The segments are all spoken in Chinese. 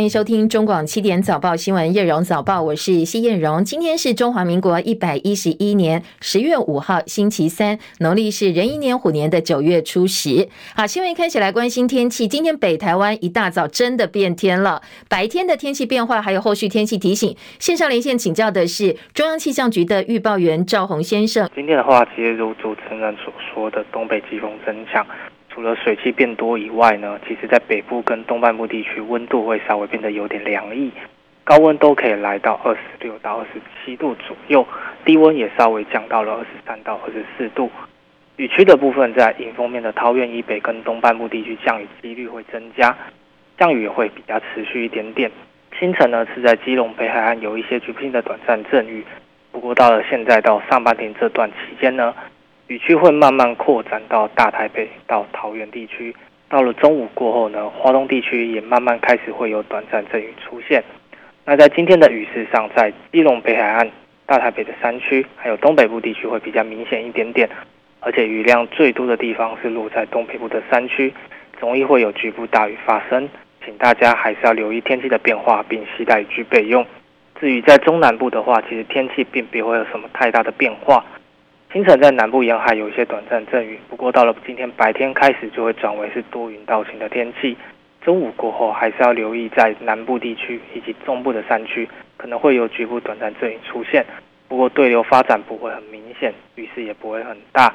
欢迎收听中广七点早报新闻，叶荣早报，我是谢燕荣。今天是中华民国一百一十一年十月五号，星期三，农历是壬寅年虎年的九月初十。好，新闻一开始来关心天气。今天北台湾一大早真的变天了，白天的天气变化还有后续天气提醒。线上连线请教的是中央气象局的预报员赵宏先生。今天的话，其实如主持人所说的，东北季风增强。除了水汽变多以外呢，其实在北部跟东半部地区温度会稍微变得有点凉意，高温都可以来到二十六到二十七度左右，低温也稍微降到了二十三到二十四度。雨区的部分在迎风面的桃园以北跟东半部地区降雨几率会增加，降雨也会比较持续一点点。清晨呢是在基隆北海岸有一些局部性的短暂阵雨，不过到了现在到上半天这段期间呢。雨区会慢慢扩展到大台北到桃园地区，到了中午过后呢，花东地区也慢慢开始会有短暂阵雨出现。那在今天的雨势上，在基隆北海岸、大台北的山区，还有东北部地区会比较明显一点点，而且雨量最多的地方是落在东北部的山区，容易会有局部大雨发生，请大家还是要留意天气的变化，并携带雨具备用。至于在中南部的话，其实天气并不会有什么太大的变化。清晨在南部沿海有一些短暂阵雨，不过到了今天白天开始就会转为是多云到晴的天气。中午过后还是要留意在南部地区以及中部的山区可能会有局部短暂阵雨出现，不过对流发展不会很明显，雨势也不会很大。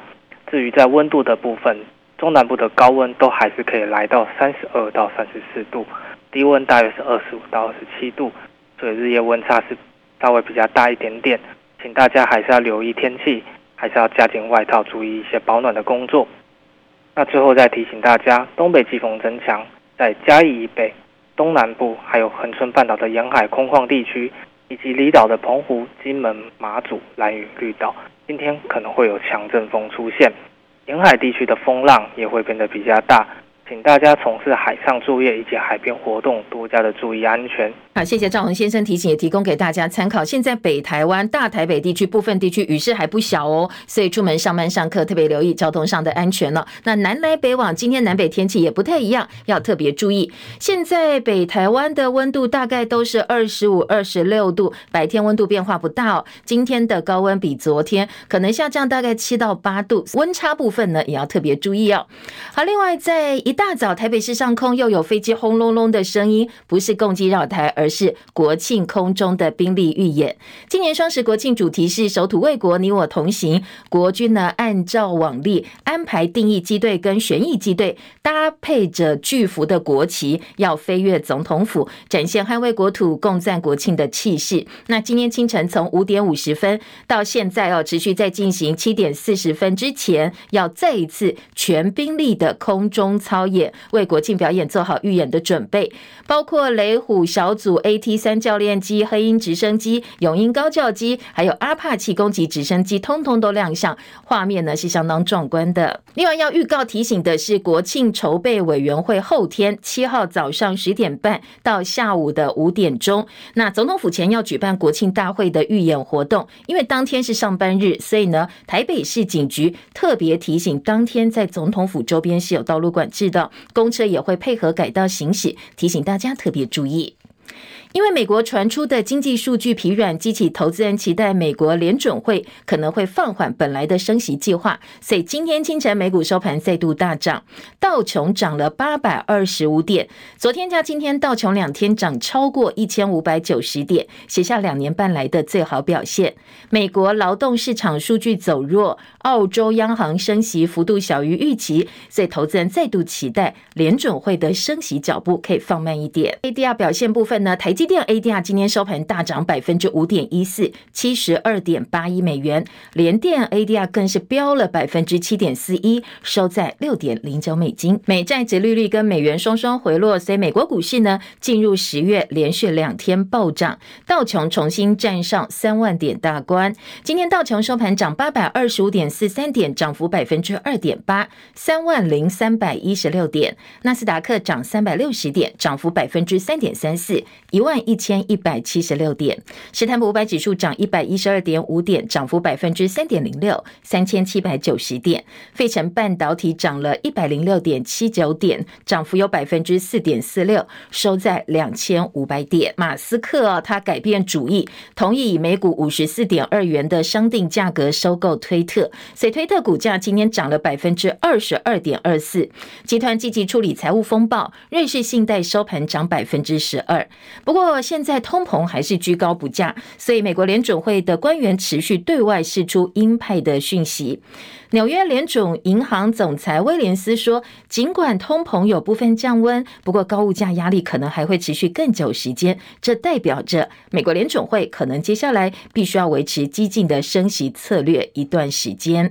至于在温度的部分，中南部的高温都还是可以来到三十二到三十四度，低温大约是二十五到二十七度，所以日夜温差是稍微比较大一点点，请大家还是要留意天气。还是要加件外套，注意一些保暖的工作。那最后再提醒大家，东北季风增强，在嘉义以北、东南部，还有恒春半岛的沿海空旷地区，以及离岛的澎湖、金门、马祖、兰屿、绿岛，今天可能会有强阵风出现，沿海地区的风浪也会变得比较大。请大家从事海上作业以及海边活动，多加的注意安全。好，谢谢赵宏先生提醒，也提供给大家参考。现在北台湾、大台北地区部分地区雨势还不小哦，所以出门上班上课特别留意交通上的安全了。那南来北往，今天南北天气也不太一样，要特别注意。现在北台湾的温度大概都是二十五、二十六度，白天温度变化不大哦。今天的高温比昨天可能下降大概七到八度，温差部分呢也要特别注意哦。好，另外在一大早，台北市上空又有飞机轰隆隆的声音，不是共机绕台，而是国庆空中的兵力预演。今年双十国庆主题是“守土卫国，你我同行”。国军呢，按照往例安排定义机队跟旋翼机队，搭配着巨幅的国旗，要飞越总统府，展现捍卫国土、共赞国庆的气势。那今天清晨从五点五十分到现在要持续在进行，七点四十分之前要再一次全兵力的空中操演。为国庆表演做好预演的准备，包括雷虎小组 AT 三教练机、黑鹰直升机、永鹰高教机，还有阿帕奇攻击直升机，通通都亮相，画面呢是相当壮观的。另外要预告提醒的是，国庆筹备委员会后天七号早上十点半到下午的五点钟，那总统府前要举办国庆大会的预演活动，因为当天是上班日，所以呢，台北市警局特别提醒，当天在总统府周边是有道路管制的。公车也会配合改道行驶，提醒大家特别注意。因为美国传出的经济数据疲软，激起投资人期待美国联准会可能会放缓本来的升息计划，所以今天清晨美股收盘再度大涨，道琼涨了八百二十五点，昨天加今天道琼两天涨超过一千五百九十点，写下两年半来的最好表现。美国劳动市场数据走弱，澳洲央行升息幅度小于预期，所以投资人再度期待联准会的升息脚步可以放慢一点。ADR 表现部分呢，台积电 ADR 今天收盘大涨百分之五点一四，七十二点八一美元。联电 ADR 更是飙了百分之七点四一，收在六点零九美金。美债殖利率跟美元双双回落，所以美国股市呢进入十月连续两天暴涨，道琼重新站上三万点大关。今天道琼收盘涨八百二十五点四三点，涨幅百分之二点八，三万零三百一十六点。纳斯达克涨三百六十点，涨幅百分之三点三四。一万一千一百七十六点。史坦普五百指数涨一百一十二点五点，涨幅百分之三点零六，三千七百九十点。费城半导体涨了一百零六点七九点，涨幅有百分之四点四六，收在两千五百点。马斯克啊，他改变主意，同意以每股五十四点二元的商定价格收购推特，所以推特股价今天涨了百分之二十二点二四。集团积极处理财务风暴，瑞士信贷收盘涨百分之十二。不不过现在通膨还是居高不下，所以美国联准会的官员持续对外释出鹰派的讯息。纽约联准银行总裁威廉斯说，尽管通膨有部分降温，不过高物价压力可能还会持续更久时间。这代表着美国联准会可能接下来必须要维持激进的升息策略一段时间。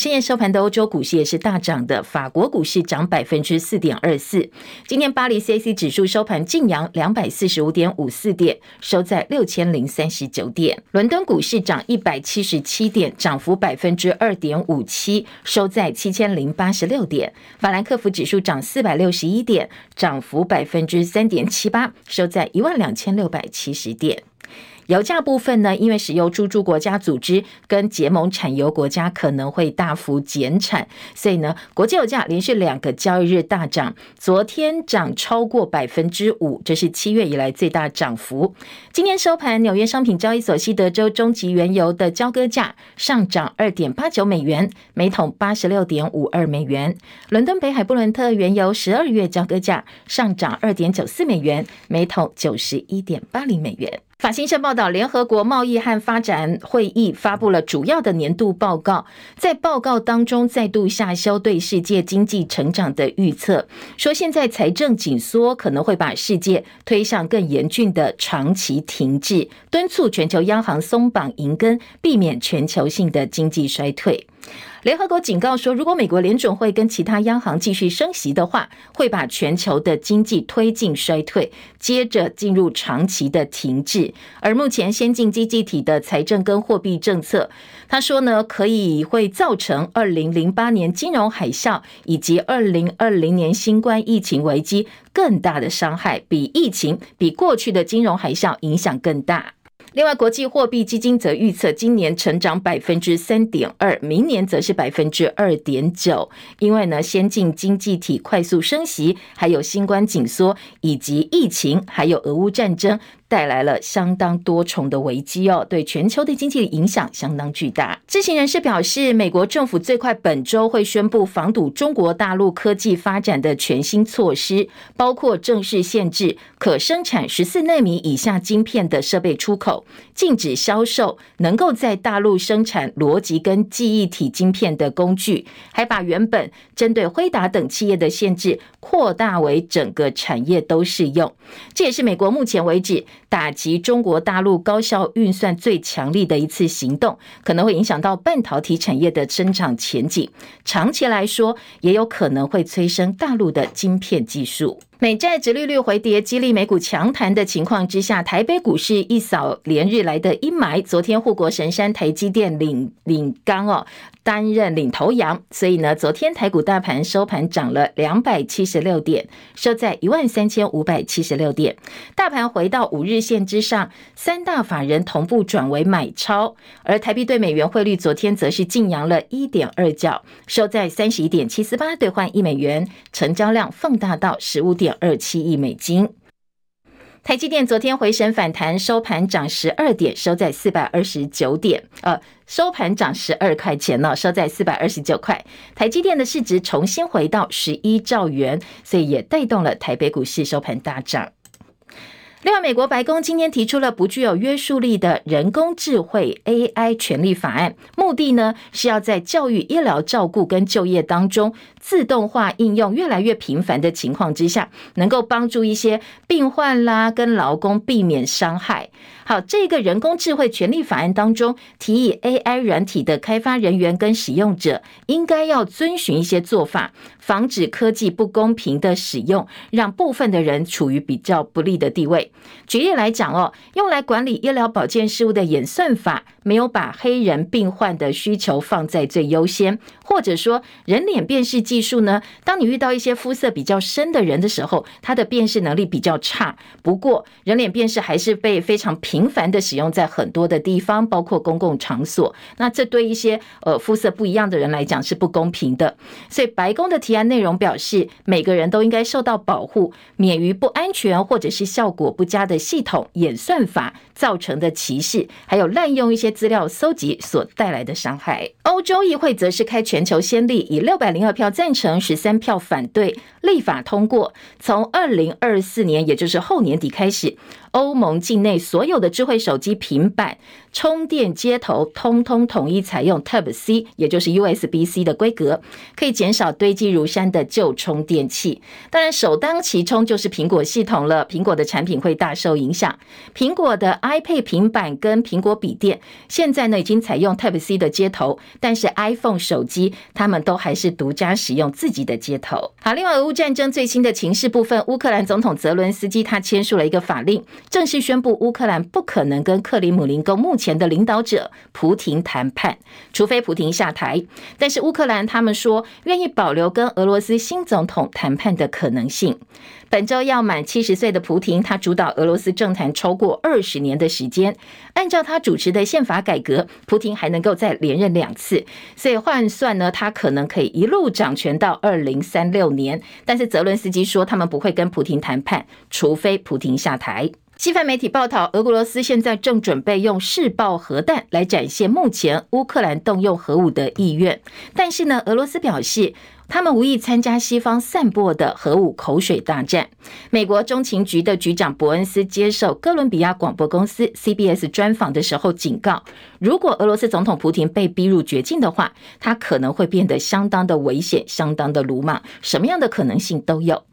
深夜收盘的欧洲股市也是大涨的，法国股市涨百分之四点二四。今天巴黎 CAC 指数收盘劲扬两百四十五点五四点，收在六千零三十九点。伦敦股市涨一百七十七点，涨幅百分之二点五七，收在七千零八十六点。法兰克福指数涨四百六十一点，涨幅百分之三点七八，收在一万两千六百七十点。油价部分呢，因为石油输出国家组织跟结盟产油国家可能会大幅减产，所以呢，国际油价连续两个交易日大涨，昨天涨超过百分之五，这是七月以来最大涨幅。今天收盘，纽约商品交易所西德州中级原油的交割价上涨二点八九美元，每桶八十六点五二美元；伦敦北海布伦特原油十二月交割价上涨二点九四美元，每桶九十一点八零美元。法新社报道，联合国贸易和发展会议发布了主要的年度报告，在报告当中再度下修对世界经济成长的预测，说现在财政紧缩可能会把世界推向更严峻的长期停滞，敦促全球央行松绑银根，避免全球性的经济衰退。联合国警告说，如果美国联准会跟其他央行继续升息的话，会把全球的经济推进衰退，接着进入长期的停滞。而目前先进经济体的财政跟货币政策，他说呢，可以会造成二零零八年金融海啸以及二零二零年新冠疫情危机更大的伤害，比疫情比过去的金融海啸影响更大。另外，国际货币基金则预测今年成长百分之三点二，明年则是百分之二点九。因为呢，先进经济体快速升息，还有新冠紧缩，以及疫情，还有俄乌战争。带来了相当多重的危机哦，对全球的经济影响相当巨大。知情人士表示，美国政府最快本周会宣布防堵中国大陆科技发展的全新措施，包括正式限制可生产十四纳米以下晶片的设备出口，禁止销售能够在大陆生产逻辑跟记忆体晶片的工具，还把原本针对辉达等企业的限制扩大为整个产业都适用。这也是美国目前为止。打击中国大陆高效运算最强力的一次行动，可能会影响到半导体产业的增长前景。长期来说，也有可能会催生大陆的晶片技术。美债殖利率回跌，激励美股强弹的情况之下，台北股市一扫连日来的阴霾。昨天护国神山台积电领领钢哦。担任领头羊，所以呢，昨天台股大盘收盘涨了两百七十六点，收在一万三千五百七十六点。大盘回到五日线之上，三大法人同步转为买超，而台币对美元汇率昨天则是劲扬了一点二角，收在三十一点七四八兑换一美元，成交量放大到十五点二七亿美金。台积电昨天回升反弹，收盘涨十二点，收在四百二十九点，呃，收盘涨十二块钱呢，收在四百二十九块。台积电的市值重新回到十一兆元，所以也带动了台北股市收盘大涨。另外，美国白宫今天提出了不具有约束力的人工智慧 AI 权利法案，目的呢是要在教育、医疗照顾跟就业当中，自动化应用越来越频繁的情况之下，能够帮助一些病患啦跟劳工避免伤害。好，这个人工智慧权利法案当中提议，AI 软体的开发人员跟使用者应该要遵循一些做法，防止科技不公平的使用，让部分的人处于比较不利的地位。举例来讲哦，用来管理医疗保健事务的演算法没有把黑人病患的需求放在最优先，或者说人脸辨识技术呢，当你遇到一些肤色比较深的人的时候，它的辨识能力比较差。不过，人脸辨识还是被非常平频繁的使用在很多的地方，包括公共场所。那这对一些呃肤色不一样的人来讲是不公平的。所以，白宫的提案内容表示，每个人都应该受到保护，免于不安全或者是效果不佳的系统演算法造成的歧视，还有滥用一些资料搜集所带来的伤害。欧洲议会则是开全球先例，以六百零二票赞成、十三票反对，立法通过，从二零二四年，也就是后年底开始。欧盟境内所有的智慧手机、平板充电接头，通通统一采用 Type C，也就是 USB-C 的规格，可以减少堆积如山的旧充电器。当然，首当其冲就是苹果系统了，苹果的产品会大受影响。苹果的 iPad 平板跟苹果笔电现在呢已经采用 Type C 的接头，但是 iPhone 手机他们都还是独家使用自己的接头。好，另外俄乌战争最新的情势部分，乌克兰总统泽伦斯基他签署了一个法令。正式宣布，乌克兰不不可能跟克里姆林宫目前的领导者普廷谈判，除非普廷下台。但是乌克兰他们说愿意保留跟俄罗斯新总统谈判的可能性。本周要满七十岁的普廷，他主导俄罗斯政坛超过二十年的时间。按照他主持的宪法改革，普廷还能够再连任两次，所以换算呢，他可能可以一路掌权到二零三六年。但是泽伦斯基说，他们不会跟普廷谈判，除非普廷下台。西方媒体报道，俄罗斯现在正准备用试爆核弹来展现目前乌克兰动用核武的意愿，但是呢，俄罗斯表示，他们无意参加西方散播的核武口水大战。美国中情局的局长伯恩斯接受哥伦比亚广播公司 CBS 专访的时候警告，如果俄罗斯总统普亭被逼入绝境的话，他可能会变得相当的危险，相当的鲁莽，什么样的可能性都有。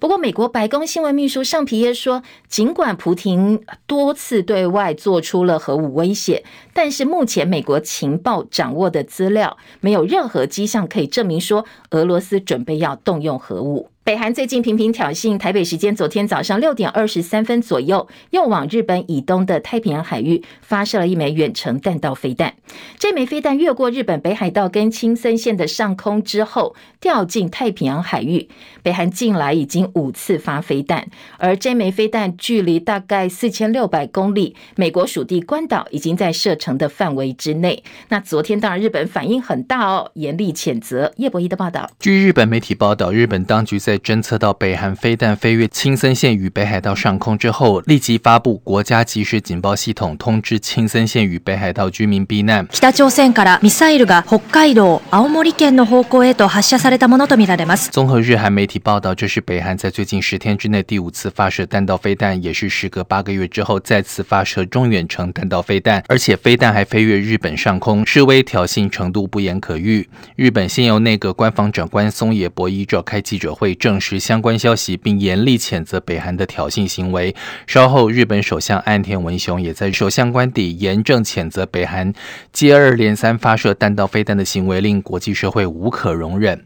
不过，美国白宫新闻秘书尚皮耶说，尽管普亭多次对外做出了核武威胁，但是目前美国情报掌握的资料没有任何迹象可以证明说俄俄罗斯准备要动用核武。北韩最近频频挑衅，台北时间昨天早上六点二十三分左右，又往日本以东的太平洋海域发射了一枚远程弹道飞弹。这枚飞弹越过日本北海道跟青森县的上空之后，掉进太平洋海域。北韩近来已经五次发飞弹，而这枚飞弹距离大概四千六百公里，美国属地关岛已经在射程的范围之内。那昨天当然日本反应很大哦，严厉谴责。叶博弈的报道，据日本媒体报道，日本当局在侦测到北韩飞弹飞越青森县与北海道上空之后，立即发布国家即时警报系统，通知青森县与北海道居民避难。北朝鲜からミサイルが北海道、青森県の方向へと発射されたものとみられます。综合日韩媒体报道，这是北韩在最近十天之内第五次发射弹道飞弹，也是时隔八个月之后再次发射中远程弹道飞弹，而且飞弹还飞越日本上空，示威挑衅程度不言可喻。日本现由内阁官房长官松野博一召开记者会 证实相关消息，并严厉谴责北韩的挑衅行为。稍后，日本首相岸田文雄也在首相官邸严正谴责北韩接二连三发射弹道飞弹的行为，令国际社会无可容忍。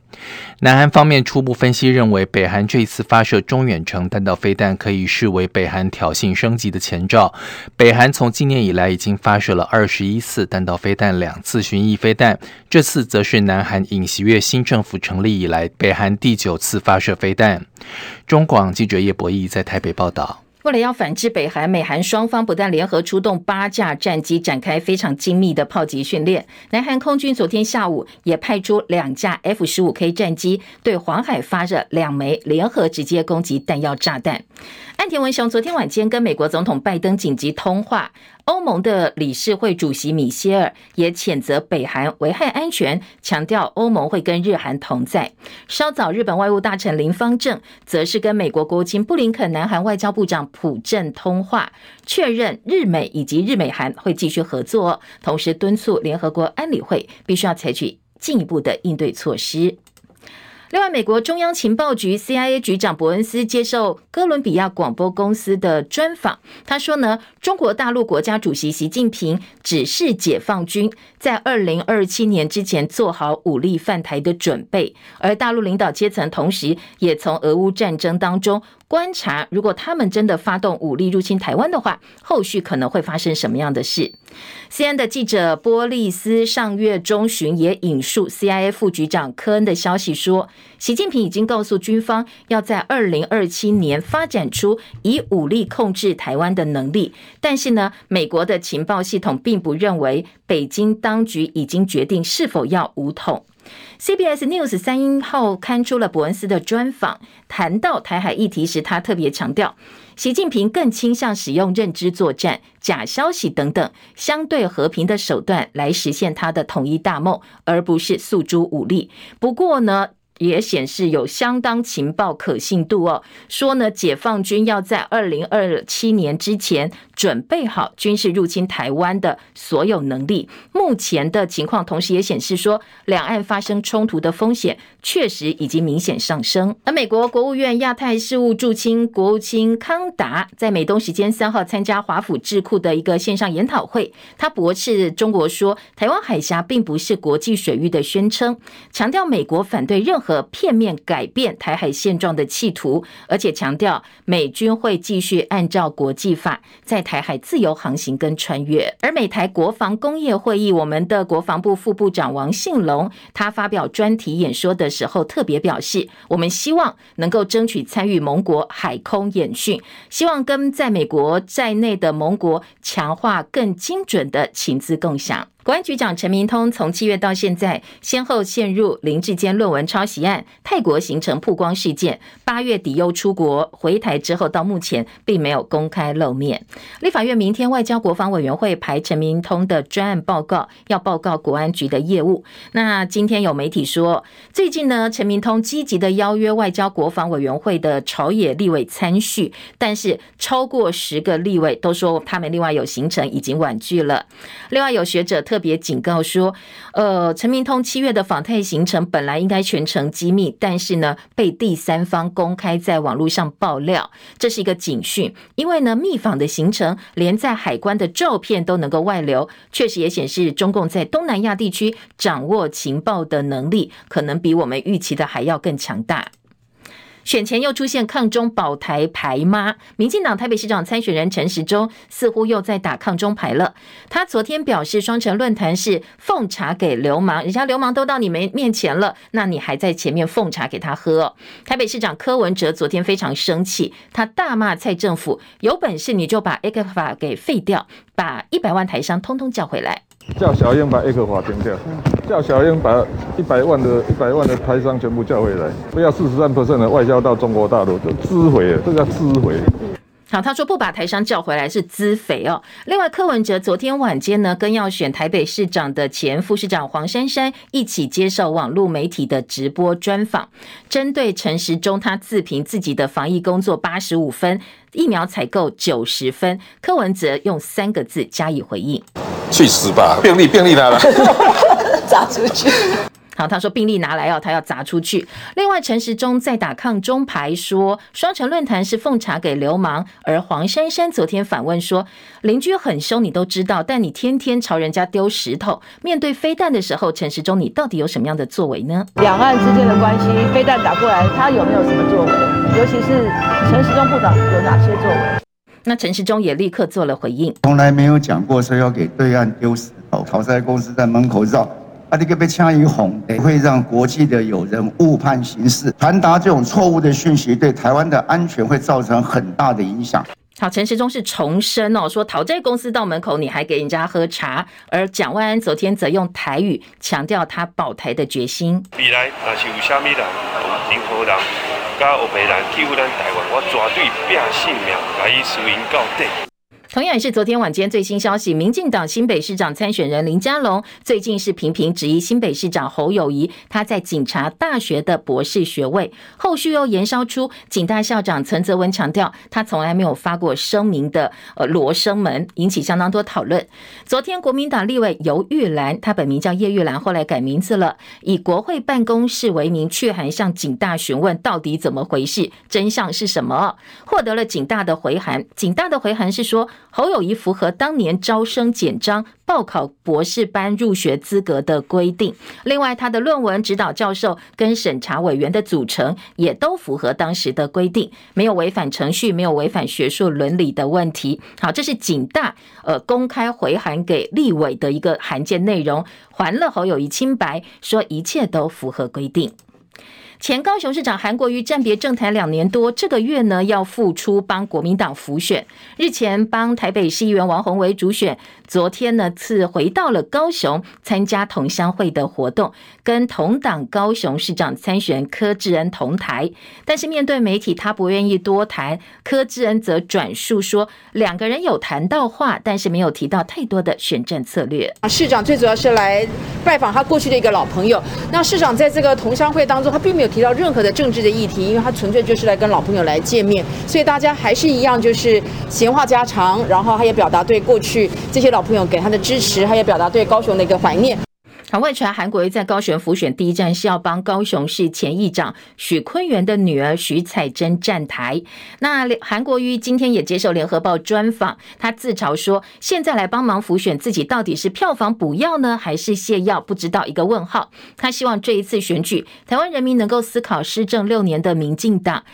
南韩方面初步分析认为，北韩这一次发射中远程弹道飞弹可以视为北韩挑衅升级的前兆。北韩从今年以来已经发射了二十一次弹道飞弹，两次巡弋飞弹，这次则是南韩尹锡悦新政府成立以来北韩第九次发射飞弹。中广记者叶博弈在台北报道。为了要反制北韩，美韩双方不但联合出动八架战机，展开非常精密的炮击训练。南韩空军昨天下午也派出两架 F 十五 K 战机，对黄海发射两枚联合直接攻击弹药炸弹。岸田文雄昨天晚间跟美国总统拜登紧急通话，欧盟的理事会主席米歇尔也谴责北韩危害安全，强调欧盟会跟日韩同在。稍早，日本外务大臣林芳正则是跟美国国务卿布林肯、南韩外交部长朴正通话，确认日美以及日美韩会继续合作，同时敦促联合国安理会必须要采取进一步的应对措施。另外，美国中央情报局 CIA 局长伯恩斯接受哥伦比亚广播公司的专访，他说呢，中国大陆国家主席习近平指示解放军在二零二七年之前做好武力犯台的准备，而大陆领导阶层同时也从俄乌战争当中观察，如果他们真的发动武力入侵台湾的话，后续可能会发生什么样的事？C N 的记者波利斯上月中旬也引述 CIA 副局长科恩的消息说，习近平已经告诉军方，要在二零二七年发展出以武力控制台湾的能力。但是呢，美国的情报系统并不认为北京当局已经决定是否要武统。CBS News 三英号刊出了伯恩斯的专访，谈到台海议题时，他特别强调，习近平更倾向使用认知作战、假消息等等相对和平的手段来实现他的统一大梦，而不是诉诸武力。不过呢，也显示有相当情报可信度哦。说呢，解放军要在二零二七年之前准备好军事入侵台湾的所有能力。目前的情况，同时也显示说，两岸发生冲突的风险确实已经明显上升。而美国国务院亚太事务驻青国务卿康达在美东时间三号参加华府智库的一个线上研讨会，他驳斥中国说台湾海峡并不是国际水域的宣称，强调美国反对任何。和片面改变台海现状的企图，而且强调美军会继续按照国际法在台海自由航行跟穿越。而美台国防工业会议，我们的国防部副部长王信龙，他发表专题演说的时候，特别表示，我们希望能够争取参与盟国海空演训，希望跟在美国在内的盟国强化更精准的情资共享。国安局长陈明通从七月到现在，先后陷入林志坚论文抄袭案、泰国行程曝光事件，八月底又出国回台之后，到目前并没有公开露面。立法院明天外交国防委员会排陈明通的专案报告，要报告国安局的业务。那今天有媒体说，最近呢，陈明通积极的邀约外交国防委员会的朝野立委参叙，但是超过十个立委都说他们另外有行程已经婉拒了。另外有学者。特别警告说，呃，陈明通七月的访泰行程本来应该全程机密，但是呢，被第三方公开在网络上爆料，这是一个警讯。因为呢，密访的行程连在海关的照片都能够外流，确实也显示中共在东南亚地区掌握情报的能力，可能比我们预期的还要更强大。选前又出现抗中保台牌吗？民进党台北市长参选人陈时中似乎又在打抗中牌了。他昨天表示，双城论坛是奉茶给流氓，人家流氓都到你们面前了，那你还在前面奉茶给他喝。台北市长柯文哲昨天非常生气，他大骂蔡政府，有本事你就把 ECFA 法给废掉，把一百万台商通通叫回来。叫小英把 ECFA 法停掉，叫小英把一百万的一百万的台商全部叫回来，不要四十三 percent 的外销到中国大陆就资毁了，这叫资毁。好，他说不把台商叫回来是资肥哦。另外，柯文哲昨天晚间呢，跟要选台北市长的前副市长黄珊珊一起接受网络媒体的直播专访，针对陈时中他自评自己的防疫工作八十五分，疫苗采购九十分，柯文哲用三个字加以回应。去死吧！病历病历来了，砸出去。好，他说病例拿来哦，他要砸出去。另外，陈时中在打抗中牌，说双城论坛是奉茶给流氓。而黄珊珊昨天反问说，邻居很凶，你都知道，但你天天朝人家丢石头。面对飞弹的时候，陈时中你到底有什么样的作为呢？两岸之间的关系，飞弹打过来，他有没有什么作为？尤其是陈时中部长有哪些作为？那陈时中也立刻做了回应，从来没有讲过说要给对岸丢石头，讨债公司在门口绕，啊，这个被枪一轰，会让国际的友人误判形势，传达这种错误的讯息，对台湾的安全会造成很大的影响。好，陈时中是重申哦，说讨债公司到门口你还给人家喝茶，而蒋万安昨天则用台语强调他保台的决心。未来若是有虾米人，任何人。同样也是昨天晚间最新消息，民进党新北市长参选人林佳龙最近是频频质疑新北市长侯友宜他在警察大学的博士学位，后续又延烧出警大校长陈泽文强调他从来没有发过声明的呃罗生门，引起相当多讨论。昨天国民党立委游玉兰，他本名叫叶玉兰，后来改名字了，以国会办公室为名去函向警大询问到底怎么回事，真相是什么，获得了警大的回函。警大的回函是说。侯友谊符合当年招生简章报考博士班入学资格的规定。另外，他的论文指导教授跟审查委员的组成也都符合当时的规定，没有违反程序，没有违反学术伦理的问题。好，这是警大呃公开回函给立委的一个函件内容，还了侯友谊清白，说一切都符合规定。前高雄市长韩国瑜暂别政坛两年多，这个月呢要复出帮国民党辅选。日前帮台北市议员王鸿薇主选，昨天呢次回到了高雄参加同乡会的活动，跟同党高雄市长参选柯志恩同台。但是面对媒体，他不愿意多谈。柯志恩则转述说，两个人有谈到话，但是没有提到太多的选战策略。市长最主要是来拜访他过去的一个老朋友。那市长在这个同乡会当中，他并没有。提到任何的政治的议题，因为他纯粹就是来跟老朋友来见面，所以大家还是一样，就是闲话家常，然后他也表达对过去这些老朋友给他的支持，他也表达对高雄的一个怀念。好，外传韩国瑜在高雄辅选第一站是要帮高雄市前议长许坤源的女儿许彩珍站台。那韩国瑜今天也接受联合报专访，他自嘲说：“现在来帮忙辅选，自己到底是票房补药呢，还是泻药？不知道一个问号。”他希望这一次选举，台湾人民能够思考施政六年的民进党。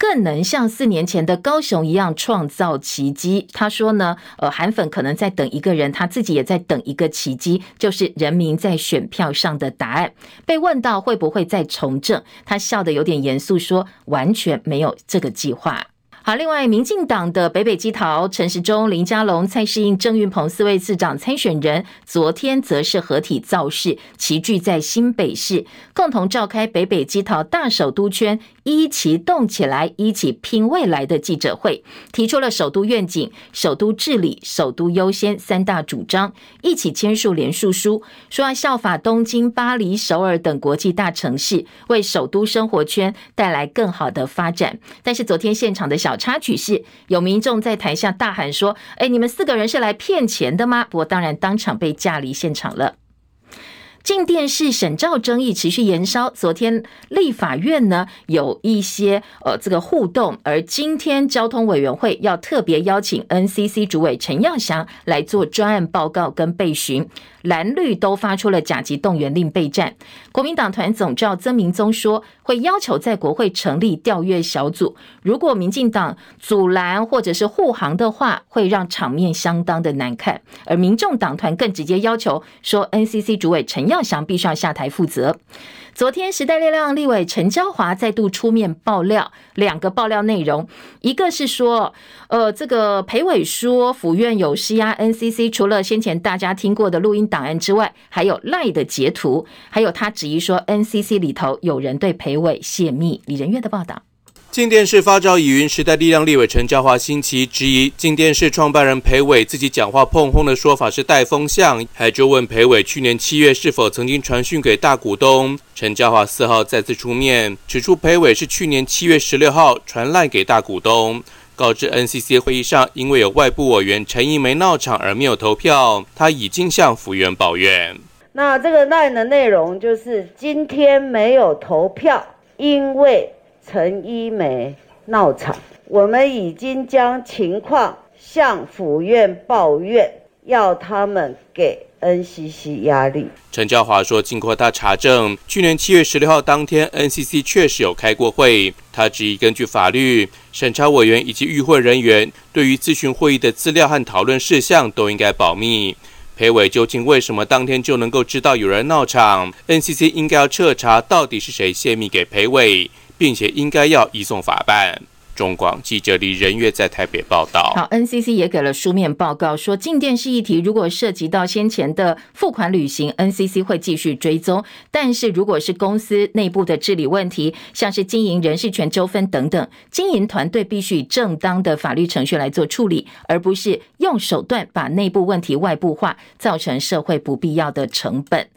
更能像四年前的高雄一样创造奇迹。他说呢，呃，韩粉可能在等一个人，他自己也在等一个奇迹，就是人民在选票上的答案。被问到会不会再从政，他笑得有点严肃，说完全没有这个计划。好，另外，民进党的北北基桃陈时中、林佳龙、蔡适应、郑运鹏四位次长参选人，昨天则是合体造势，齐聚在新北市，共同召开北北基桃大首都圈一起动起来，一起拼未来的记者会，提出了首都愿景、首都治理、首都优先三大主张，一起签署联署书，说要效法东京、巴黎、首尔等国际大城市，为首都生活圈带来更好的发展。但是昨天现场的小插曲是，有民众在台下大喊说：“哎，你们四个人是来骗钱的吗？”不过当然当场被架离现场了。进电视审照争议持续延烧，昨天立法院呢有一些呃这个互动，而今天交通委员会要特别邀请 NCC 主委陈耀祥来做专案报告跟备询。蓝绿都发出了甲级动员令备战。国民党团总召曾明宗说，会要求在国会成立调阅小组，如果民进党阻拦或者是护航的话，会让场面相当的难看。而民众党团更直接要求说，NCC 主委陈耀祥必须要下台负责。昨天，时代力量立委陈昭华再度出面爆料，两个爆料内容，一个是说，呃，这个裴伟说府院有施压 NCC，除了先前大家听过的录音档案之外，还有赖的截图，还有他质疑说 NCC 里头有人对裴伟泄密。李仁月的报道。镜电视发照疑云，时代力量立委陈椒华星期质疑镜电视创办人裴伟自己讲话碰轰的说法是带风向，还追问裴伟去年七月是否曾经传讯给大股东。陈椒华四号再次出面指出，裴伟是去年七月十六号传赖给大股东，告知 NCC 会议上因为有外部委员陈仪没闹场而没有投票，他已经向府院抱怨。那这个赖的内容就是今天没有投票，因为。陈一梅闹场，我们已经将情况向府院抱怨，要他们给 NCC 压力。陈椒华说，经过他查证，去年七月十六号当天，NCC 确实有开过会。他质疑，根据法律，审查委员以及与会人员对于咨询会议的资料和讨论事项都应该保密。裴伟究竟为什么当天就能够知道有人闹场？NCC 应该要彻查到底是谁泄密给裴伟。并且应该要移送法办。中广记者李仁月在台北报道。好，NCC 也给了书面报告，说镜电视议题如果涉及到先前的付款履行，NCC 会继续追踪。但是如果是公司内部的治理问题，像是经营人事权纠纷等等，经营团队必须以正当的法律程序来做处理，而不是用手段把内部问题外部化，造成社会不必要的成本。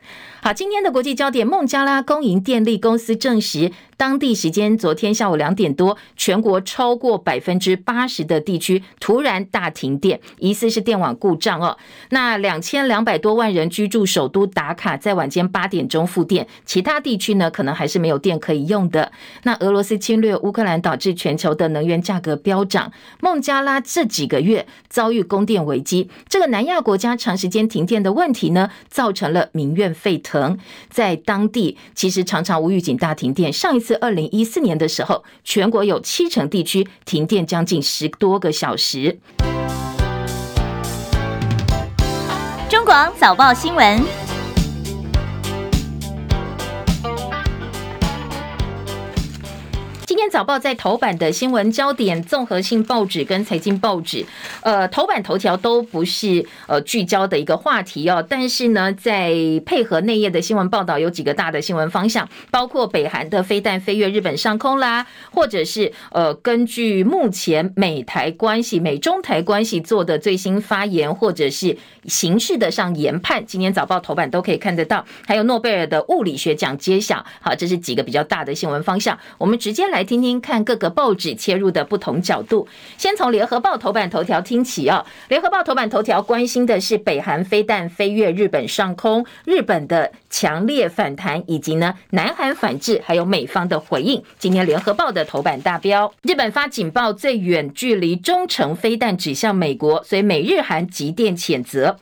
好，今天的国际焦点，孟加拉公营电力公司证实，当地时间昨天下午两点多，全国超过百分之八十的地区突然大停电，疑似是电网故障哦。那两千两百多万人居住首都达卡，在晚间八点钟复电，其他地区呢可能还是没有电可以用的。那俄罗斯侵略乌克兰，导致全球的能源价格飙涨，孟加拉这几个月遭遇供电危机，这个南亚国家长时间停电的问题呢，造成了民怨沸腾。在当地，其实常常无预警大停电。上一次二零一四年的时候，全国有七成地区停电将近十多个小时。中广早报新闻。早报在头版的新闻焦点，综合性报纸跟财经报纸，呃，头版头条都不是呃聚焦的一个话题哦。但是呢，在配合内页的新闻报道，有几个大的新闻方向，包括北韩的飞弹飞越日本上空啦，或者是呃，根据目前美台关系、美中台关系做的最新发言，或者是形式的上研判，今天早报头版都可以看得到。还有诺贝尔的物理学奖揭晓，好，这是几个比较大的新闻方向，我们直接来。听听看各个报纸切入的不同角度。先从联合报头版头条听起哦。联合报头版头条关心的是北韩飞弹飞越日本上空，日本的强烈反弹，以及呢南韩反制，还有美方的回应。今天联合报的头版大标，日本发警报，最远距离中程飞弹指向美国，所以美日韩急电谴责。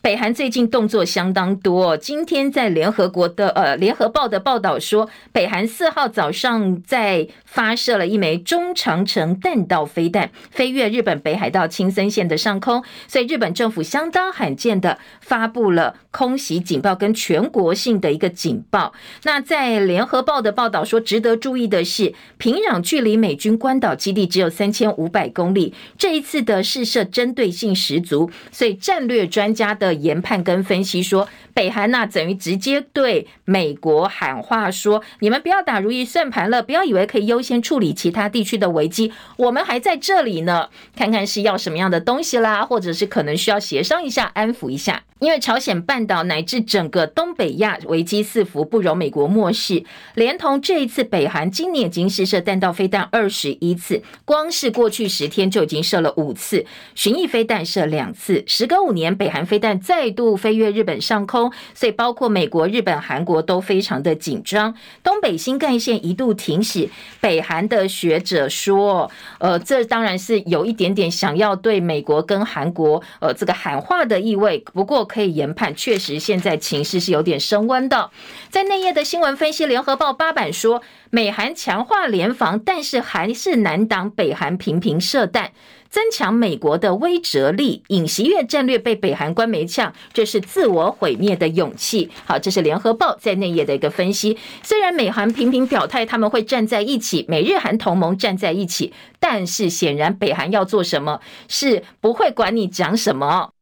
北韩最近动作相当多。今天在联合国的呃联合报的报道说，北韩四号早上在发射了一枚中长程弹道飞弹，飞越日本北海道青森县的上空，所以日本政府相当罕见的发布了空袭警报跟全国性的一个警报。那在联合报的报道说，值得注意的是，平壤距离美军关岛基地只有三千五百公里，这一次的试射针对性十足，所以战略专家的。研判跟分析说，北韩那等于直接对美国喊话说：“你们不要打如意算盘了，不要以为可以优先处理其他地区的危机，我们还在这里呢。看看是要什么样的东西啦，或者是可能需要协商一下，安抚一下。因为朝鲜半岛乃至整个东北亚危机四伏，不容美国漠视。连同这一次，北韩今年已经试射弹道飞弹二十一次，光是过去十天就已经射了五次，巡弋飞弹射两次。时隔五年，北韩飞弹。再度飞越日本上空，所以包括美国、日本、韩国都非常的紧张。东北新干线一度停驶，北韩的学者说，呃，这当然是有一点点想要对美国跟韩国呃这个喊话的意味。不过可以研判，确实现在情势是有点升温的。在内页的新闻分析，联合报八版说，美韩强化联防，但是还是难挡北韩频频射弹。增强美国的威慑力，尹锡悦战略被北韩关没呛，这是自我毁灭的勇气。好，这是联合报在内页的一个分析。虽然美韩频频表态他们会站在一起，美日韩同盟站在一起，但是显然北韩要做什么是不会管你讲什么。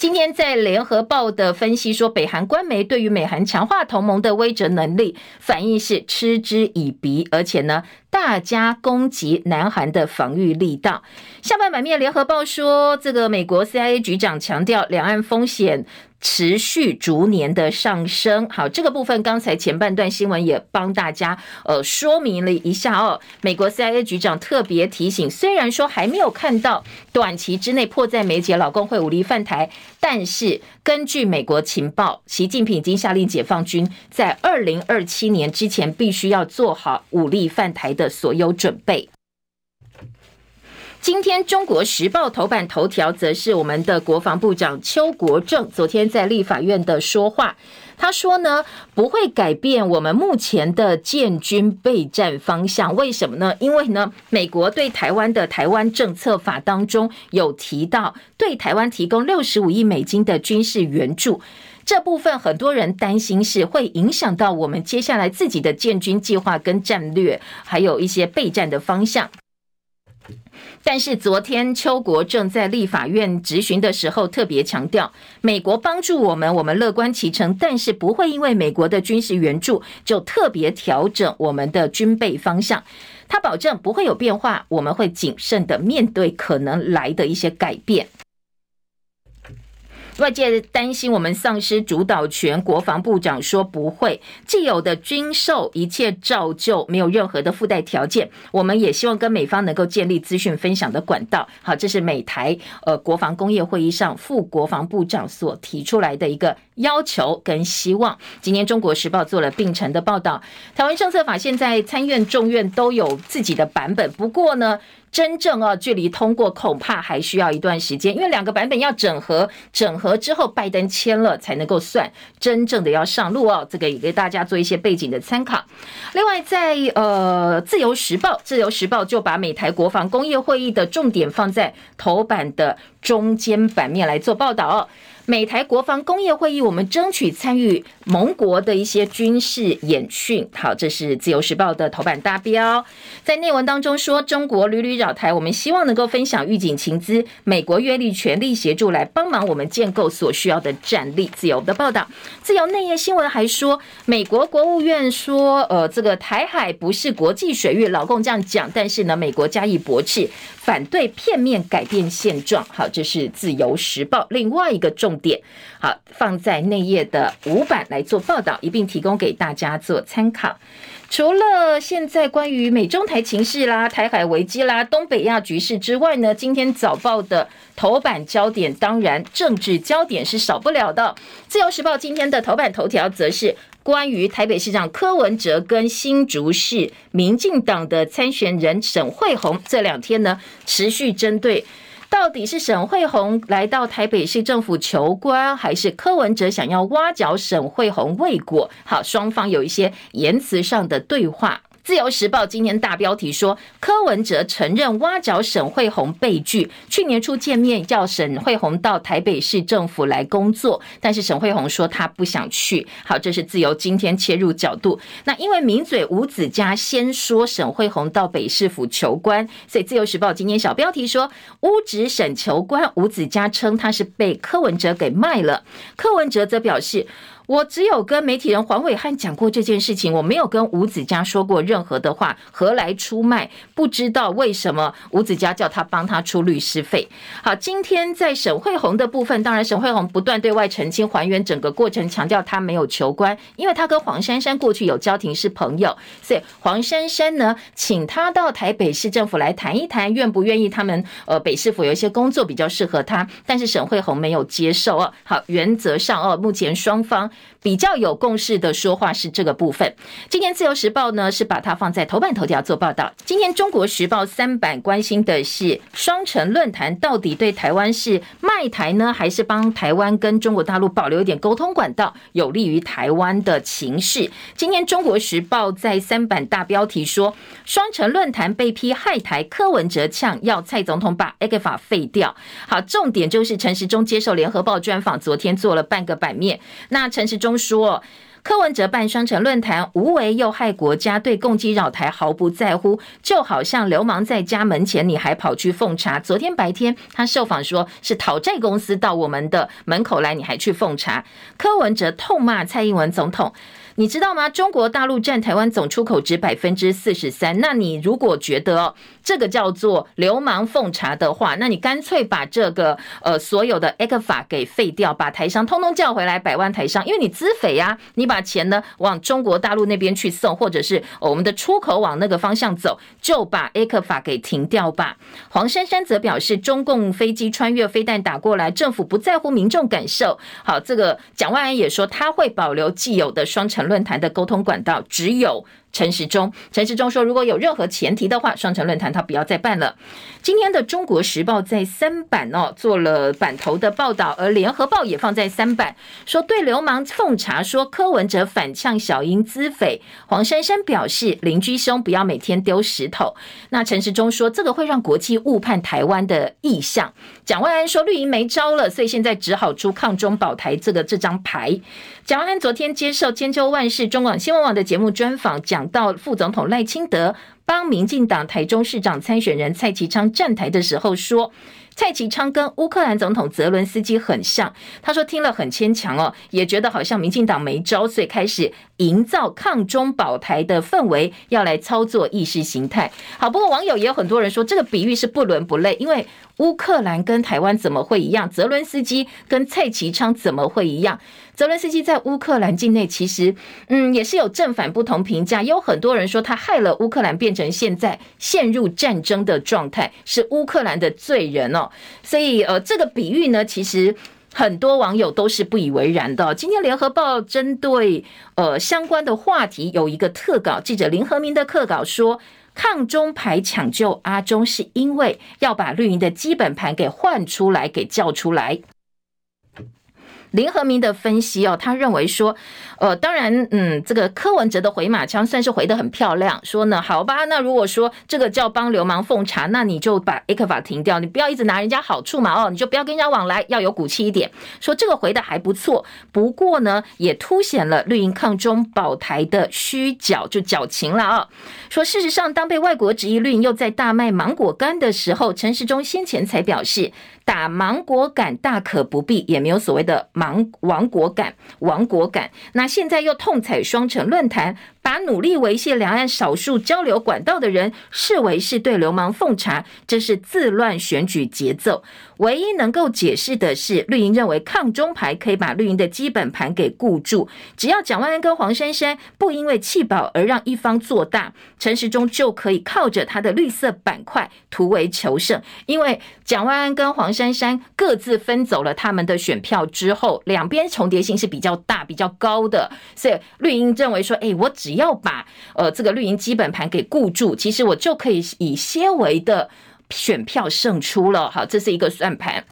今天在联合报的分析说，北韩官媒对于美韩强化同盟的威慑能力反应是嗤之以鼻，而且呢，大加攻击南韩的防御力道。下半版面，联合报说，这个美国 CIA 局长强调，两岸风险。持续逐年的上升，好，这个部分刚才前半段新闻也帮大家呃说明了一下哦。美国 CIA 局长特别提醒，虽然说还没有看到短期之内迫在眉睫老共会武力犯台，但是根据美国情报，习近平已经下令解放军在二零二七年之前必须要做好武力犯台的所有准备。今天《中国时报》头版头条则是我们的国防部长邱国正昨天在立法院的说话。他说呢，不会改变我们目前的建军备战方向。为什么呢？因为呢，美国对台湾的台湾政策法当中有提到，对台湾提供六十五亿美金的军事援助。这部分很多人担心是会影响到我们接下来自己的建军计划跟战略，还有一些备战的方向。但是昨天邱国正在立法院质询的时候特别强调，美国帮助我们，我们乐观其成，但是不会因为美国的军事援助就特别调整我们的军备方向。他保证不会有变化，我们会谨慎的面对可能来的一些改变。外界担心我们丧失主导权，国防部长说不会，既有的军售一切照旧，没有任何的附带条件。我们也希望跟美方能够建立资讯分享的管道。好，这是美台呃国防工业会议上副国防部长所提出来的一个要求跟希望。今天《中国时报》做了并陈的报道，台湾政策法现在参院众院都有自己的版本，不过呢。真正啊，距离通过恐怕还需要一段时间，因为两个版本要整合，整合之后拜登签了才能够算真正的要上路哦。这个也给大家做一些背景的参考。另外在，呃《自由时报》，《自由时报》就把美台国防工业会议的重点放在头版的中间版面来做报道哦。美台国防工业会议，我们争取参与盟国的一些军事演训。好，这是自由时报的头版大标。在内文当中说，中国屡屡扰台，我们希望能够分享预警情资，美国愿力全力协助来帮忙我们建构所需要的战力。自由的报道，自由内页新闻还说，美国国务院说，呃，这个台海不是国际水域，老共这样讲，但是呢，美国加以驳斥，反对片面改变现状。好，这是自由时报另外一个重点。好，放在内页的五版来做报道，一并提供给大家做参考。除了现在关于美中台情势啦、台海危机啦、东北亚局势之外呢，今天早报的头版焦点，当然政治焦点是少不了的。自由时报今天的头版头条则是关于台北市长柯文哲跟新竹市民进党的参选人沈慧红，这两天呢持续针对。到底是沈慧红来到台北市政府求官，还是柯文哲想要挖角沈慧红未果？好，双方有一些言辞上的对话。自由时报今天大标题说，柯文哲承认挖角沈慧红被拒。去年初见面，叫沈慧红到台北市政府来工作，但是沈慧红说他不想去。好，这是自由今天切入角度。那因为名嘴吴子嘉先说沈慧红到北市府求官，所以自由时报今天小标题说，乌指沈求官，吴子嘉称他是被柯文哲给卖了。柯文哲则表示。我只有跟媒体人黄伟汉讲过这件事情，我没有跟吴子嘉说过任何的话，何来出卖？不知道为什么吴子嘉叫他帮他出律师费。好，今天在沈慧红的部分，当然沈慧红不断对外澄清，还原整个过程，强调他没有求官，因为他跟黄珊珊过去有交情是朋友，所以黄珊珊呢，请他到台北市政府来谈一谈，愿不愿意他们呃北市府有一些工作比较适合他，但是沈慧红没有接受哦。好，原则上哦，目前双方。比较有共识的说话是这个部分。今天自由时报呢是把它放在头版头条做报道。今天中国时报三版关心的是双城论坛到底对台湾是卖台呢，还是帮台湾跟中国大陆保留一点沟通管道，有利于台湾的情势？今天中国时报在三版大标题说，双城论坛被批害台，柯文哲呛要蔡总统把 ECFA 废掉。好，重点就是陈时中接受联合报专访，昨天做了半个版面。那陈时中说，柯文哲办双城论坛无为又害国家，对共机扰台毫不在乎，就好像流氓在家门前，你还跑去奉茶。昨天白天他受访说，是讨债公司到我们的门口来，你还去奉茶。柯文哲痛骂蔡英文总统。你知道吗？中国大陆占台湾总出口值百分之四十三。那你如果觉得，这个叫做流氓奉茶的话，那你干脆把这个呃所有的 A 克法给废掉，把台商通通叫回来，百万台商，因为你资匪呀，你把钱呢往中国大陆那边去送，或者是我们的出口往那个方向走，就把 A 克法给停掉吧。黄珊珊则表示，中共飞机穿越飞弹打过来，政府不在乎民众感受。好，这个蒋万安也说他会保留既有的双城论坛的沟通管道，只有。陈时中，陈时中说，如果有任何前提的话，双城论坛他不要再办了。今天的《中国时报》在三版哦做了版头的报道，而《联合报》也放在三版，说对流氓奉茶，说柯文哲反呛小英资匪。黄珊珊表示，邻居兄不要每天丢石头。那陈时中说，这个会让国际误判台湾的意向。蒋万安说，绿营没招了，所以现在只好出抗中保台这个这张牌。蒋万安昨天接受千秋万世中广新闻网的节目专访，讲到副总统赖清德帮民进党台中市长参选人蔡其昌站台的时候说，蔡其昌跟乌克兰总统泽伦斯基很像，他说听了很牵强哦，也觉得好像民进党没招，所以开始营造抗中保台的氛围，要来操作意识形态。好，不过网友也有很多人说这个比喻是不伦不类，因为乌克兰跟台湾怎么会一样？泽伦斯基跟蔡其昌怎么会一样？泽伦斯基在乌克兰境内其实，嗯，也是有正反不同评价，也有很多人说他害了乌克兰变成现在陷入战争的状态，是乌克兰的罪人哦。所以，呃，这个比喻呢，其实很多网友都是不以为然的。今天联合报针对呃相关的话题有一个特稿，记者林和明的特稿说，抗中牌抢救阿中是因为要把绿营的基本盘给换出来，给叫出来。林和明的分析哦，他认为说，呃，当然，嗯，这个柯文哲的回马枪算是回得很漂亮，说呢，好吧，那如果说这个叫帮流氓奉茶，那你就把 A 克法停掉，你不要一直拿人家好处嘛，哦，你就不要跟人家往来，要有骨气一点。说这个回得还不错，不过呢，也凸显了绿营抗中保台的虚矫，就矫情了啊。说事实上，当被外国质疑绿营又在大卖芒果干的时候，陈时中先前才表示。打芒果感大可不必，也没有所谓的芒王国感、王国感。那现在又痛踩双城论坛。把努力维系两岸少数交流管道的人视为是对流氓奉茶，这是自乱选举节奏。唯一能够解释的是，绿营认为抗中牌可以把绿营的基本盘给固住，只要蒋万安跟黄珊珊不因为弃保而让一方做大，陈时中就可以靠着他的绿色板块突围求胜。因为蒋万安跟黄珊珊各自分走了他们的选票之后，两边重叠性是比较大、比较高的，所以绿营认为说，哎，我只。只要把呃这个绿营基本盘给固住，其实我就可以以些微的选票胜出了。好，这是一个算盘。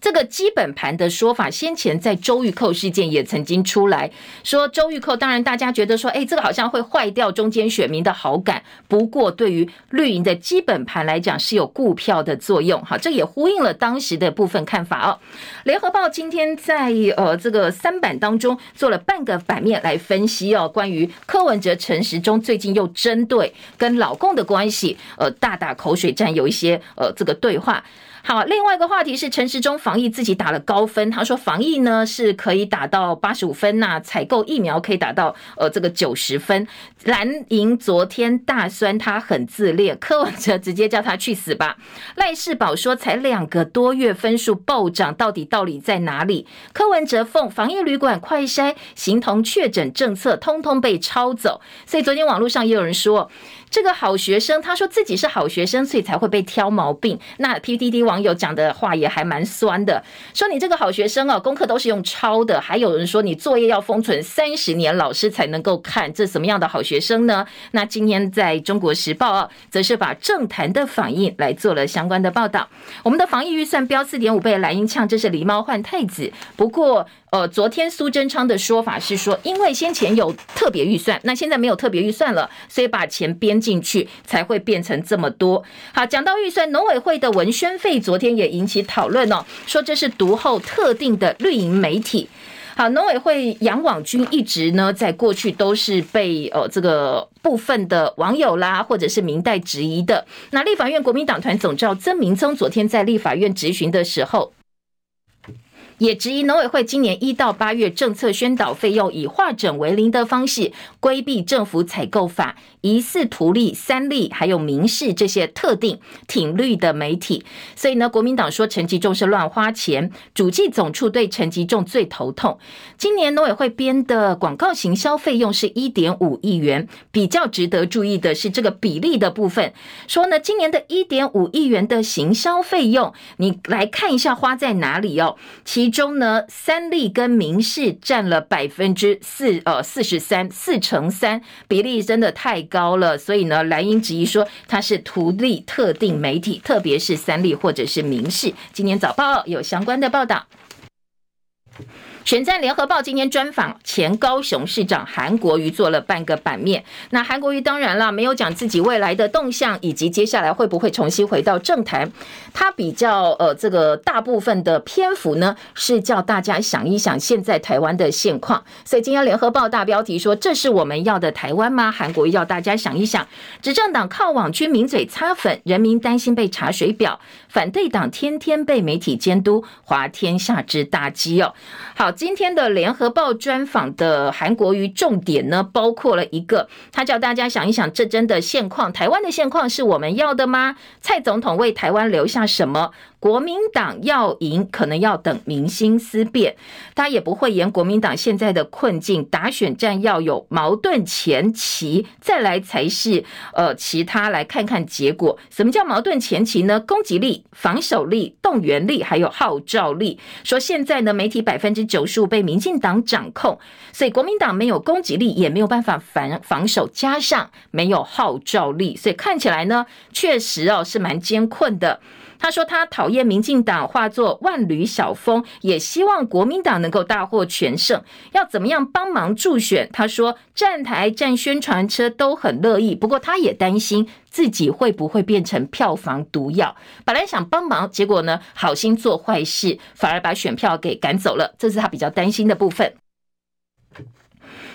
这个基本盘的说法，先前在周玉蔻事件也曾经出来说，周玉蔻当然大家觉得说，哎，这个好像会坏掉中间选民的好感。不过对于绿营的基本盘来讲，是有固票的作用。好，这也呼应了当时的部分看法哦。联合报今天在呃这个三版当中做了半个版面来分析哦，关于柯文哲、陈时中最近又针对跟老共的关系，呃大打口水战，有一些呃这个对话。好，另外一个话题是陈时中防疫自己打了高分，他说防疫呢是可以打到八十五分呐，采购疫苗可以打到呃这个九十分。蓝营昨天大酸他很自恋，柯文哲直接叫他去死吧。赖世宝说才两个多月分数暴涨，到底道理在哪里？柯文哲奉防疫旅馆快筛形同确诊政策，通通被抄走。所以昨天网络上也有人说。这个好学生，他说自己是好学生，所以才会被挑毛病。那 PTT 网友讲的话也还蛮酸的，说你这个好学生哦，功课都是用抄的。还有人说你作业要封存三十年，老师才能够看，这什么样的好学生呢？那今天在中国时报啊，则是把政坛的反应来做了相关的报道。我们的防疫预算飙四点五倍，蓝营呛这是狸猫换太子。不过。呃，昨天苏贞昌的说法是说，因为先前有特别预算，那现在没有特别预算了，所以把钱编进去才会变成这么多。好，讲到预算，农委会的文宣费昨天也引起讨论哦，说这是读后特定的绿营媒体。好，农委会杨网军一直呢，在过去都是被呃这个部分的网友啦，或者是民代质疑的。那立法院国民党团总召曾明宗昨天在立法院质询的时候。也质疑农委会今年一到八月政策宣导费用以化整为零的方式规避政府采购法，疑似图利三立还有民视这些特定挺绿的媒体。所以呢，国民党说陈吉仲是乱花钱，主计总处对陈吉仲最头痛。今年农委会编的广告行销费用是一点五亿元，比较值得注意的是这个比例的部分。说呢，今年的一点五亿元的行销费用，你来看一下花在哪里哦。其其中呢，三立跟民视占了百分之四，呃，四十三，四乘三，比例真的太高了。所以呢，蓝英质疑说他是图利特定媒体，特别是三立或者是民视。今天早报有相关的报道。选战联合报今天专访前高雄市长韩国瑜，做了半个版面。那韩国瑜当然了，没有讲自己未来的动向，以及接下来会不会重新回到政坛。他比较呃，这个大部分的篇幅呢，是叫大家想一想现在台湾的现况。所以今天联合报大标题说：“这是我们要的台湾吗？”韩国瑜要大家想一想，执政党靠网军名嘴擦粉，人民担心被查水表；反对党天天被媒体监督，滑天下之大稽哦。好。今天的联合报专访的韩国瑜重点呢，包括了一个，他叫大家想一想，这真的现况，台湾的现况是我们要的吗？蔡总统为台湾留下什么？国民党要赢，可能要等民心思变，他也不会言国民党现在的困境，打选战要有矛盾前期，再来才是呃其他来看看结果。什么叫矛盾前期呢？攻击力、防守力、动员力，还有号召力。说现在呢，媒体百分之九十五被民进党掌控，所以国民党没有攻击力，也没有办法反防守，加上没有号召力，所以看起来呢，确实哦是蛮艰困的。他说他讨厌民进党化作万缕小风，也希望国民党能够大获全胜。要怎么样帮忙助选？他说站台站宣传车都很乐意，不过他也担心自己会不会变成票房毒药。本来想帮忙，结果呢，好心做坏事，反而把选票给赶走了。这是他比较担心的部分。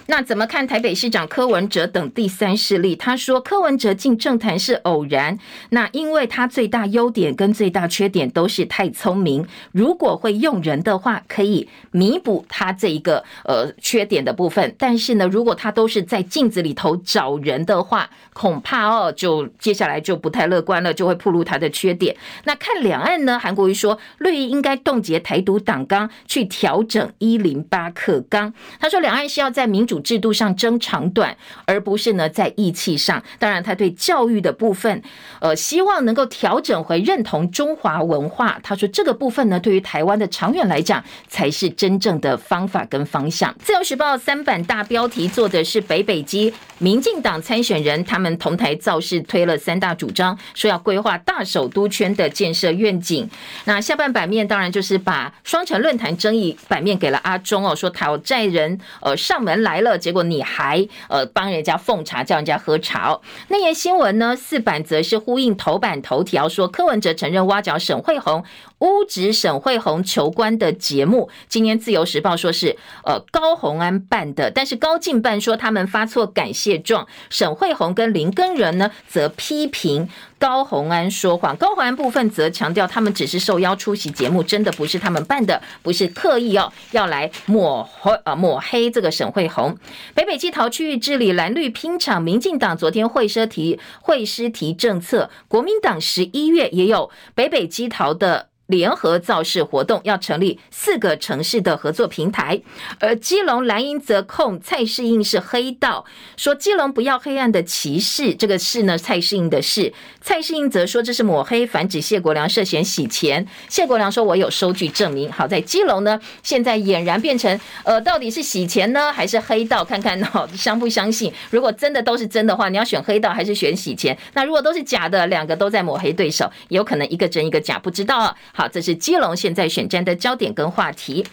那怎么看台北市长柯文哲等第三势力？他说柯文哲进政坛是偶然，那因为他最大优点跟最大缺点都是太聪明，如果会用人的话，可以弥补他这一个呃缺点的部分。但是呢，如果他都是在镜子里头找人的话，恐怕哦，就接下来就不太乐观了，就会暴露他的缺点。那看两岸呢？韩国瑜说绿营应该冻结台独党纲，去调整一零八课纲。他说两岸是要在民主制度上争长短，而不是呢在义气上。当然，他对教育的部分，呃，希望能够调整回认同中华文化。他说这个部分呢，对于台湾的长远来讲，才是真正的方法跟方向。自由时报三版大标题做的是北北基民进党参选人，他们同台造势推了三大主张，说要规划大首都圈的建设愿景。那下半版面当然就是把双城论坛争议版面给了阿中哦，说讨债人呃上门来了。结果你还呃帮人家奉茶，叫人家喝茶哦。那页新闻呢，四版则是呼应头版头条，说柯文哲承认挖角沈慧红，污职沈慧红求官的节目。今天自由时报说是呃高虹安办的，但是高进办说他们发错感谢状。沈慧红跟林根仁呢，则批评。高虹安说谎，高虹安部分则强调，他们只是受邀出席节目，真的不是他们办的，不是刻意要要来抹黑呃抹黑这个沈慧红。北北基桃区域治理蓝绿拼场，民进党昨天会师提会师提政策，国民党十一月也有北北基桃的。联合造势活动要成立四个城市的合作平台，而基隆蓝营则控蔡适应是黑道，说基隆不要黑暗的歧视，这个是呢蔡适应的事。蔡适应则说这是抹黑，反指谢国梁涉嫌洗钱。谢国梁说我有收据证明。好，在基隆呢，现在俨然变成呃，到底是洗钱呢，还是黑道？看看哦，相不相信？如果真的都是真的话，你要选黑道还是选洗钱？那如果都是假的，两个都在抹黑对手，有可能一个真一个假，不知道啊。好这是基隆现在选战的焦点跟话题。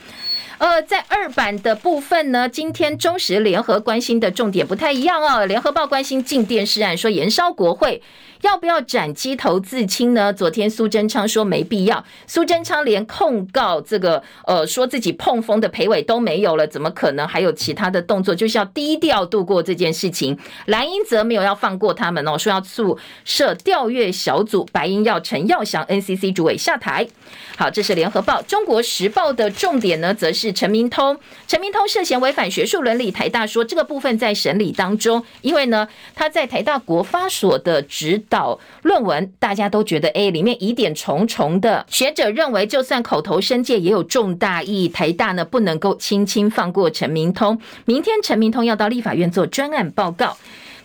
呃，在二版的部分呢，今天中时联合关心的重点不太一样哦。联合报关心进电视案，说延烧国会。要不要斩鸡头自清呢？昨天苏贞昌说没必要，苏贞昌连控告这个呃说自己碰风的裴伟都没有了，怎么可能还有其他的动作？就是要低调度过这件事情。蓝英则没有要放过他们哦，说要促设调阅小组，白营要陈耀祥 NCC 主委下台。好，这是联合报。中国时报的重点呢，则是陈明通。陈明通涉嫌违反学术伦理，台大说这个部分在审理当中，因为呢他在台大国发所的指导论文，大家都觉得哎，里面疑点重重的。学者认为，就算口头申诫也有重大意义，台大呢不能够轻轻放过陈明通。明天陈明通要到立法院做专案报告。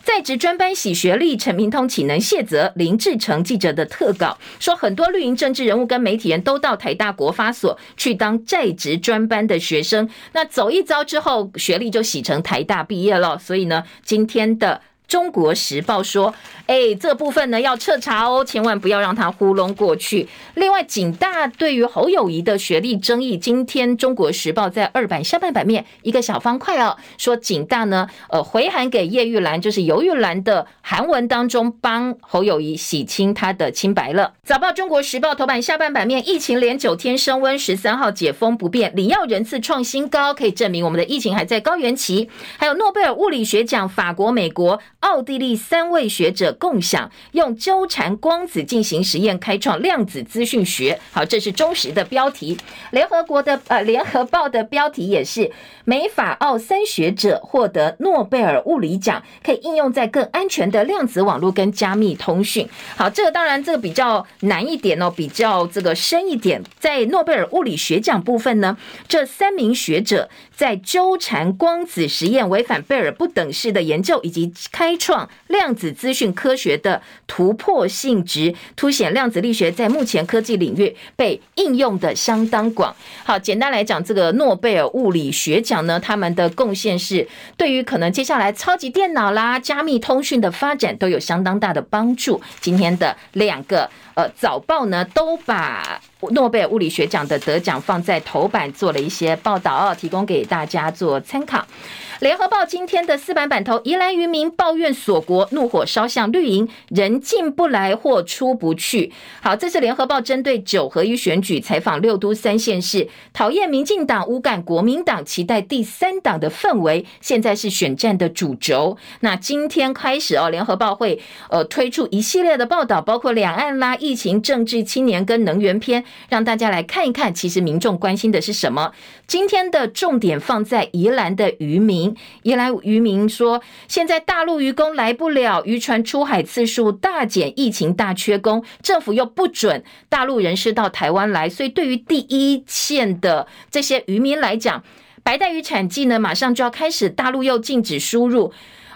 在职专班洗学历，陈明通岂能卸责？林志成记者的特稿说，很多绿营政治人物跟媒体人都到台大国发所去当在职专班的学生，那走一遭之后，学历就洗成台大毕业了。所以呢，今天的。中国时报说，哎，这部分呢要彻查哦，千万不要让它糊弄过去。另外，警大对于侯友宜的学历争议，今天中国时报在二版下半版面一个小方块哦，说警大呢，呃，回函给叶玉兰，就是游玉兰的韩文当中，帮侯友宜洗清他的清白了。早报中国时报头版下半版面，疫情连九天升温，十三号解封不变，领药人次创新高，可以证明我们的疫情还在高原期。还有诺贝尔物理学奖，法国、美国、奥地利三位学者共享，用纠缠光子进行实验，开创量子资讯学。好，这是忠实的标题。联合国的呃，联合报的标题也是美法澳三学者获得诺贝尔物理奖，可以应用在更安全的量子网络跟加密通讯。好，这个当然这个比较难一点哦，比较这个深一点。在诺贝尔物理学奖部分呢，这三名学者在纠缠光子实验违反贝尔不等式的研究，以及开创量子资讯科学的突破性质，凸显量子力学在目前科技领域被应用的相当广。好，简单来讲，这个诺贝尔物理学奖呢，他们的贡献是对于可能接下来超级电脑啦、加密通讯的发展都有相当大的帮助。今天的两个呃早报呢，都把诺贝尔物理学奖的得奖放在头版做了一些报道，提供给大家做参考。联合报今天的四版版头，宜兰渔民抱怨锁国，怒火烧向绿营，人进不来或出不去。好，这是联合报针对九合一选举采访六都三县市，讨厌民进党，无感国民党，期待第三党的氛围，现在是选战的主轴。那今天开始哦，联合报会呃推出一系列的报道，包括两岸啦、疫情、政治、青年跟能源篇，让大家来看一看，其实民众关心的是什么。今天的重点放在宜兰的渔民。一来渔民说，现在大陆渔工来不了，渔船出海次数大减，疫情大缺工，政府又不准大陆人士到台湾来，所以对于第一线的这些渔民来讲，白带鱼产季呢，马上就要开始，大陆又禁止输入。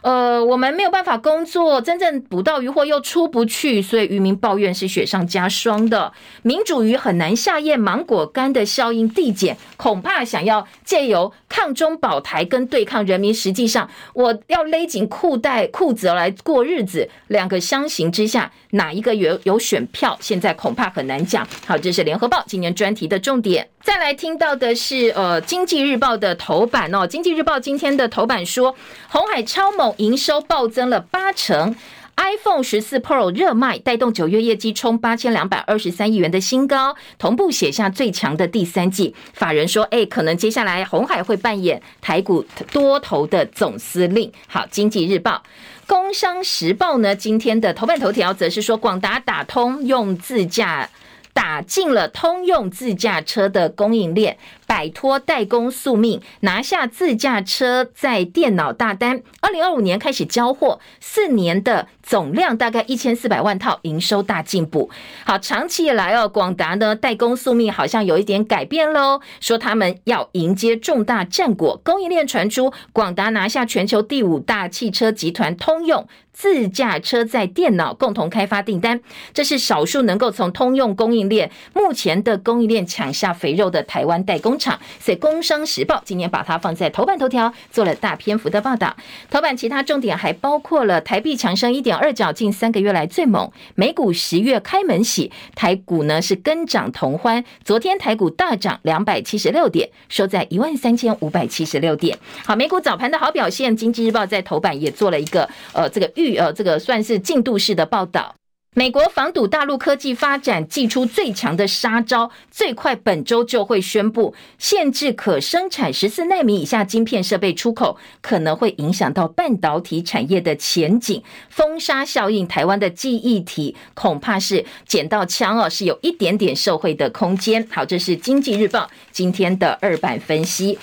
呃，我们没有办法工作，真正捕到渔获又出不去，所以渔民抱怨是雪上加霜的。民主鱼很难下咽，芒果干的效应递减，恐怕想要借由抗中保台跟对抗人民，实际上我要勒紧裤带裤子来过日子。两个相形之下，哪一个有有选票？现在恐怕很难讲。好，这是联合报今年专题的重点。再来听到的是呃，经济日报的头版哦，经济日报今天的头版说，红海超猛。营收暴增了八成，iPhone 十四 Pro 热卖，带动九月业绩冲八千两百二十三亿元的新高，同步写下最强的第三季。法人说，哎，可能接下来红海会扮演台股多头的总司令。好，经济日报、工商时报呢，今天的头版头条则是说，广达打通用自驾。打进了通用自驾车的供应链，摆脱代工宿命，拿下自驾车在电脑大单。二零二五年开始交货，四年的总量大概一千四百万套，营收大进步。好，长期以来哦，广达呢代工宿命好像有一点改变喽，说他们要迎接重大战果。供应链传出，广达拿下全球第五大汽车集团通用。自驾车载电脑共同开发订单，这是少数能够从通用供应链目前的供应链抢下肥肉的台湾代工厂。所以《工商时报》今年把它放在头版头条，做了大篇幅的报道。头版其他重点还包括了台币强升一点二角，近三个月来最猛。美股十月开门喜，台股呢是跟涨同欢。昨天台股大涨两百七十六点，收在一万三千五百七十六点。好，美股早盘的好表现，《经济日报》在头版也做了一个呃这个预。呃，这个算是进度式的报道。美国防堵大陆科技发展，祭出最强的杀招，最快本周就会宣布限制可生产十四奈米以下晶片设备出口，可能会影响到半导体产业的前景。封杀效应，台湾的记忆体恐怕是捡到枪哦，是有一点点受惠的空间。好，这是经济日报今天的二版分析。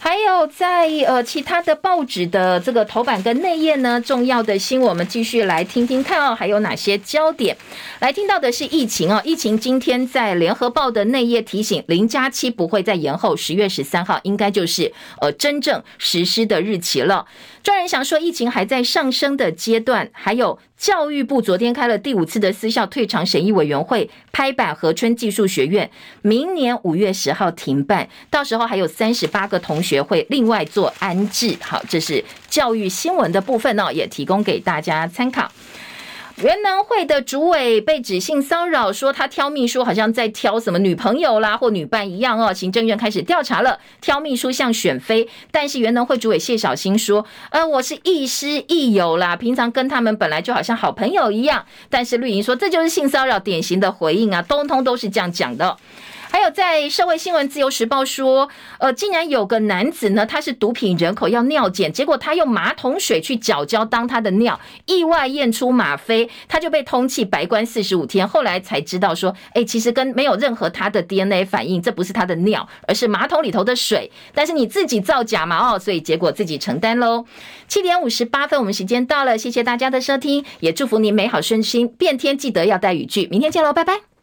还有在呃其他的报纸的这个头版跟内页呢，重要的新闻我们继续来听听看哦，还有哪些焦点？来听到的是疫情哦，疫情今天在联合报的内页提醒，零加七不会再延后，十月十三号应该就是呃真正实施的日期了。专人想说，疫情还在上升的阶段，还有教育部昨天开了第五次的私校退场审议委员会，拍板和春技术学院明年五月十号停办，到时候还有三十八个同学会另外做安置。好，这是教育新闻的部分呢，也提供给大家参考。原能会的主委被指性骚扰，说他挑秘书好像在挑什么女朋友啦或女伴一样哦。行政院开始调查了，挑秘书像选妃，但是原能会主委谢小新说，呃，我是亦师亦友啦，平常跟他们本来就好像好朋友一样。但是绿营说这就是性骚扰典型的回应啊，通通都是这样讲的。还有在社会新闻自由时报说，呃，竟然有个男子呢，他是毒品人口要尿检，结果他用马桶水去搅胶当他的尿，意外验出吗啡，他就被通气白关四十五天。后来才知道说，哎，其实跟没有任何他的 DNA 反应，这不是他的尿，而是马桶里头的水。但是你自己造假嘛，哦，所以结果自己承担喽。七点五十八分，我们时间到了，谢谢大家的收听，也祝福您美好顺心。变天记得要带雨具，明天见喽，拜拜。